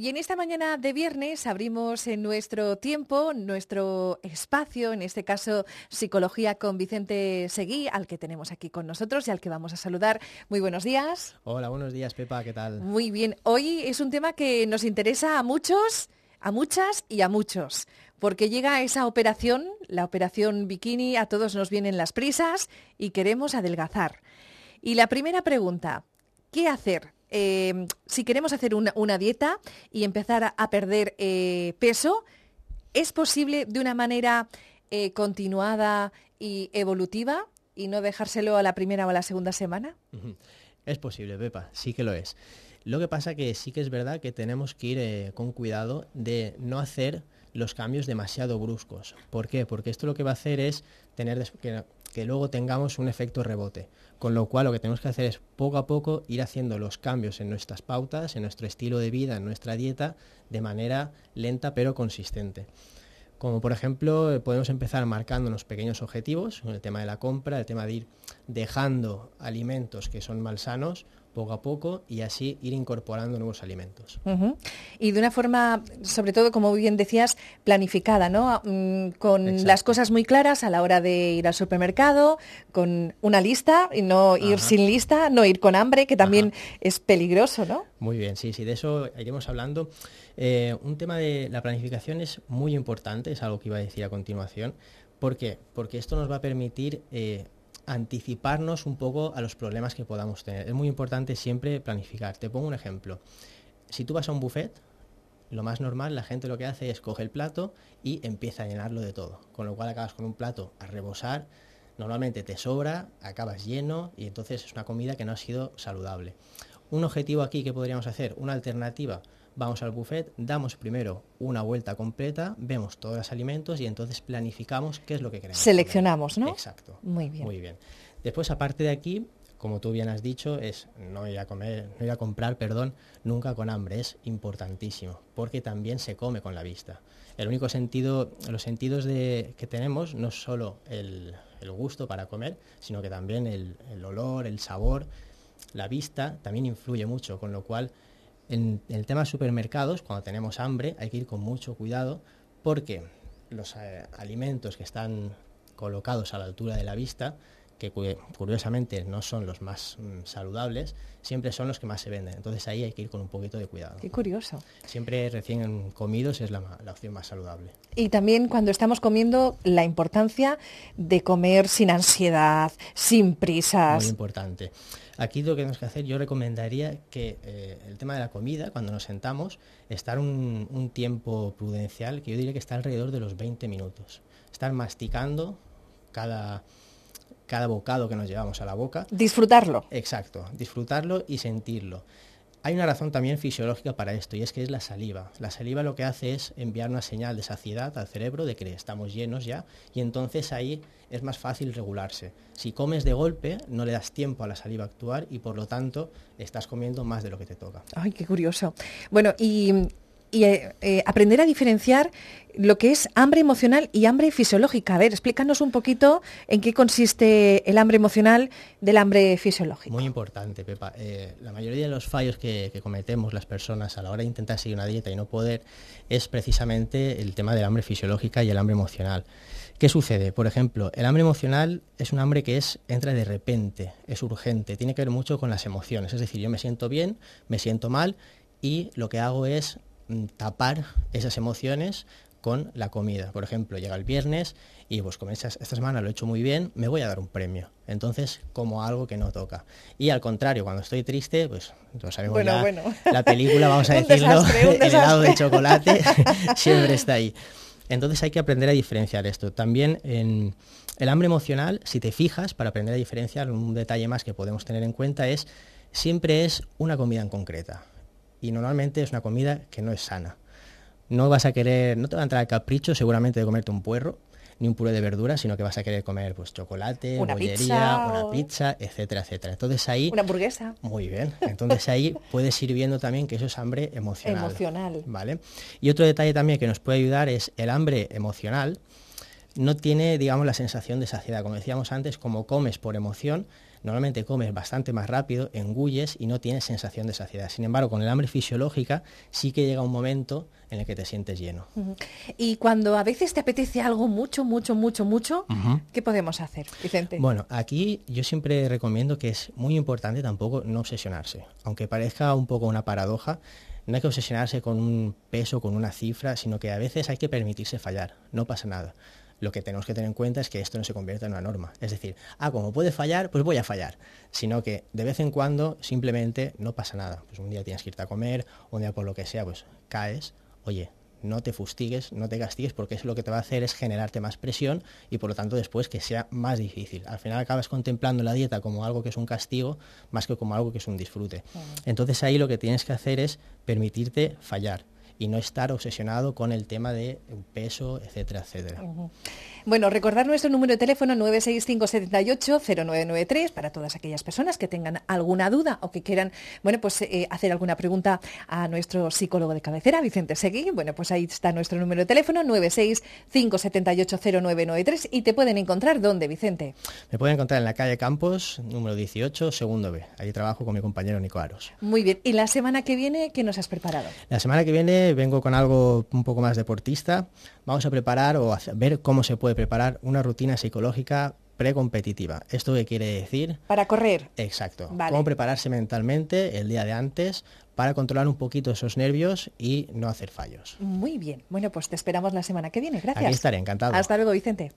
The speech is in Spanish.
Y en esta mañana de viernes abrimos en nuestro tiempo, nuestro espacio, en este caso Psicología con Vicente Seguí, al que tenemos aquí con nosotros y al que vamos a saludar. Muy buenos días. Hola, buenos días, Pepa, ¿qué tal? Muy bien. Hoy es un tema que nos interesa a muchos, a muchas y a muchos, porque llega esa operación, la operación bikini, a todos nos vienen las prisas y queremos adelgazar. Y la primera pregunta, ¿qué hacer? Eh, si queremos hacer una, dieta y empezar a, perder eh, peso, ¿es posible de una manera eh, continuada y evolutiva y no dejárselo a la primera o a la segunda semana? Es posible, Pepa, sí que lo es. Lo que pasa que sí que es verdad que tenemos que ir con cuidado de no hacer los cambios demasiado bruscos. ¿Por qué? Porque esto lo que va a hacer es tener que luego tengamos un efecto rebote. Con lo cual lo que tenemos que hacer es poco a poco ir haciendo los cambios en nuestras pautas, en nuestro estilo de vida, en nuestra dieta, de manera lenta pero consistente. Como por ejemplo, podemos empezar marcándonos pequeños objetivos, con el tema de la compra, el tema de ir dejando alimentos que son malsanos poco a poco y así ir incorporando nuevos alimentos. Y de una forma, sobre todo, como bien decías, planificada, ¿no? Mm, con las cosas muy claras a la hora de ir al supermercado, con una lista y no ir sin lista, no ir con hambre, que también es peligroso, ¿no? Muy bien, sí, sí, de eso iremos hablando. Eh, un tema de la planificación es muy importante, es algo que iba a decir a continuación. ¿Por qué? Porque esto nos va a permitir eh, anticiparnos un poco a los problemas que podamos tener. Es muy importante siempre planificar. Te pongo un ejemplo. Si tú vas a un buffet, lo más normal, la gente lo que hace es coge el plato y empieza a llenarlo de todo. Con lo cual acabas con un plato a rebosar, normalmente te sobra, acabas lleno y entonces es una comida que no ha sido saludable. Un objetivo aquí que podríamos hacer, una alternativa, vamos al buffet, damos primero una vuelta completa, vemos todos los alimentos y entonces planificamos qué es lo que queremos. Seleccionamos, ¿no? Exacto. Muy bien. Muy bien. Después, aparte de aquí, como tú bien has dicho, es no ir a comer, no ir a comprar, perdón, nunca con hambre, es importantísimo, porque también se come con la vista. El único sentido, los sentidos de, que tenemos no es solo el, gusto para comer, sino que también el, el olor, el sabor, la vista también influye mucho, con lo cual en el tema de supermercados, cuando tenemos hambre, hay que ir con mucho cuidado porque los eh, alimentos que están colocados a la altura de la vista, que curiosamente no son los más mm, saludables, siempre son los que más se venden. Entonces ahí hay que ir con un poquito de cuidado. Qué curioso. Siempre recién comidos es la, la opción más saludable. Y también cuando estamos comiendo, la importancia de comer sin ansiedad, sin prisas. Muy importante. Aquí lo que tenemos que hacer, yo recomendaría que eh, el tema de la comida, cuando nos sentamos, estar un, tiempo prudencial, que yo diría que está alrededor de los 20 minutos. Estar masticando cada, cada bocado que nos llevamos a la boca. Disfrutarlo. Exacto, disfrutarlo y sentirlo. Hay una razón también fisiológica para esto y es que es la saliva. La saliva lo que hace es enviar una señal de saciedad al cerebro de que estamos llenos ya y entonces ahí es más fácil regularse. Si comes de golpe no le das tiempo a la saliva a actuar y por lo tanto estás comiendo más de lo que te toca. Ay, qué curioso. Bueno, y y eh, eh, aprender a diferenciar lo que es hambre emocional y hambre fisiológica. A ver, explícanos un poquito en qué consiste el hambre emocional del hambre fisiológico. Muy importante, Pepa. Eh, la mayoría de los fallos que, cometemos las personas a la hora de intentar seguir una dieta y no poder es precisamente el tema del hambre fisiológica y el hambre emocional. ¿Qué sucede? Por ejemplo, el hambre emocional es un hambre que es, entra de repente, es urgente, tiene que ver mucho con las emociones. Es decir, yo me siento bien, me siento mal y lo que hago es tapar esas emociones con la comida. Por ejemplo, llega el viernes y pues como esta, semana lo he hecho muy bien, me voy a dar un premio. Entonces, como algo que no toca. Y al contrario, cuando estoy triste, pues todos sabemos ya la película, vamos a decirlo, el helado de chocolate siempre está ahí. Entonces hay que aprender a diferenciar esto. También en el hambre emocional, si te fijas, para aprender a diferenciar, un detalle más que podemos tener en cuenta es, siempre es una comida en concreta y normalmente es una comida que no es sana. No vas a querer, no te va a entrar el capricho seguramente de comerte un puerro, ni un puré de verduras, sino que vas a querer comer pues chocolate, una bollería, pizza, una pizza, etcétera, etcétera. Entonces ahí una hamburguesa. Muy bien. Entonces ahí puedes ir viendo también que eso es hambre emocional. Emocional. ¿Vale? Y otro detalle también que nos puede ayudar es el hambre emocional no tiene, digamos, la sensación de saciedad. Como decíamos antes, como comes por emoción, normalmente comes bastante más rápido, engulles y no tienes sensación de saciedad. Sin embargo, con el hambre fisiológica sí que llega un momento en el que te sientes lleno. Y cuando a veces te apetece algo mucho, mucho, mucho, mucho, ¿qué podemos hacer, Vicente? Bueno, aquí yo siempre recomiendo que es muy importante tampoco no obsesionarse. Aunque parezca un poco una paradoja, no hay que obsesionarse con un peso, con una cifra, sino que a veces hay que permitirse fallar, no pasa nada. Lo que tenemos que tener en cuenta es que esto no se convierta en una norma. Es decir, ah, como puede fallar, pues voy a fallar. Sino que de vez en cuando simplemente no pasa nada. Pues un día tienes que irte a comer, un día por lo que sea, pues caes, oye, no te fustigues, no te castigues, porque eso lo que te va a hacer es generarte más presión y por lo tanto después que sea más difícil. Al final acabas contemplando la dieta como algo que es un castigo más que como algo que es un disfrute. Entonces ahí lo que tienes que hacer es permitirte fallar y no estar obsesionado con el tema de peso, etcétera, etcétera. Bueno, recordar nuestro número de teléfono 965780993 para todas aquellas personas que tengan alguna duda o que quieran, bueno, pues eh, hacer alguna pregunta a nuestro psicólogo de cabecera, Vicente Segui. Bueno, pues ahí está nuestro número de teléfono 965780993 y te pueden encontrar dónde, Vicente. Me pueden encontrar en la calle Campos, número 18, segundo B. Ahí trabajo con mi compañero Nico Aros. Muy bien. ¿Y la semana que viene qué nos has preparado? La semana que viene vengo con algo un poco más deportista. Vamos a preparar o a ver cómo se puede preparar una rutina psicológica precompetitiva. ¿Esto qué quiere decir? Para correr. Exacto. Cómo prepararse mentalmente el día de antes para controlar un poquito esos nervios y no hacer fallos. Muy bien. Bueno, pues te esperamos la semana que viene. Gracias. Aquí estaré, encantado. Hasta luego, Vicente.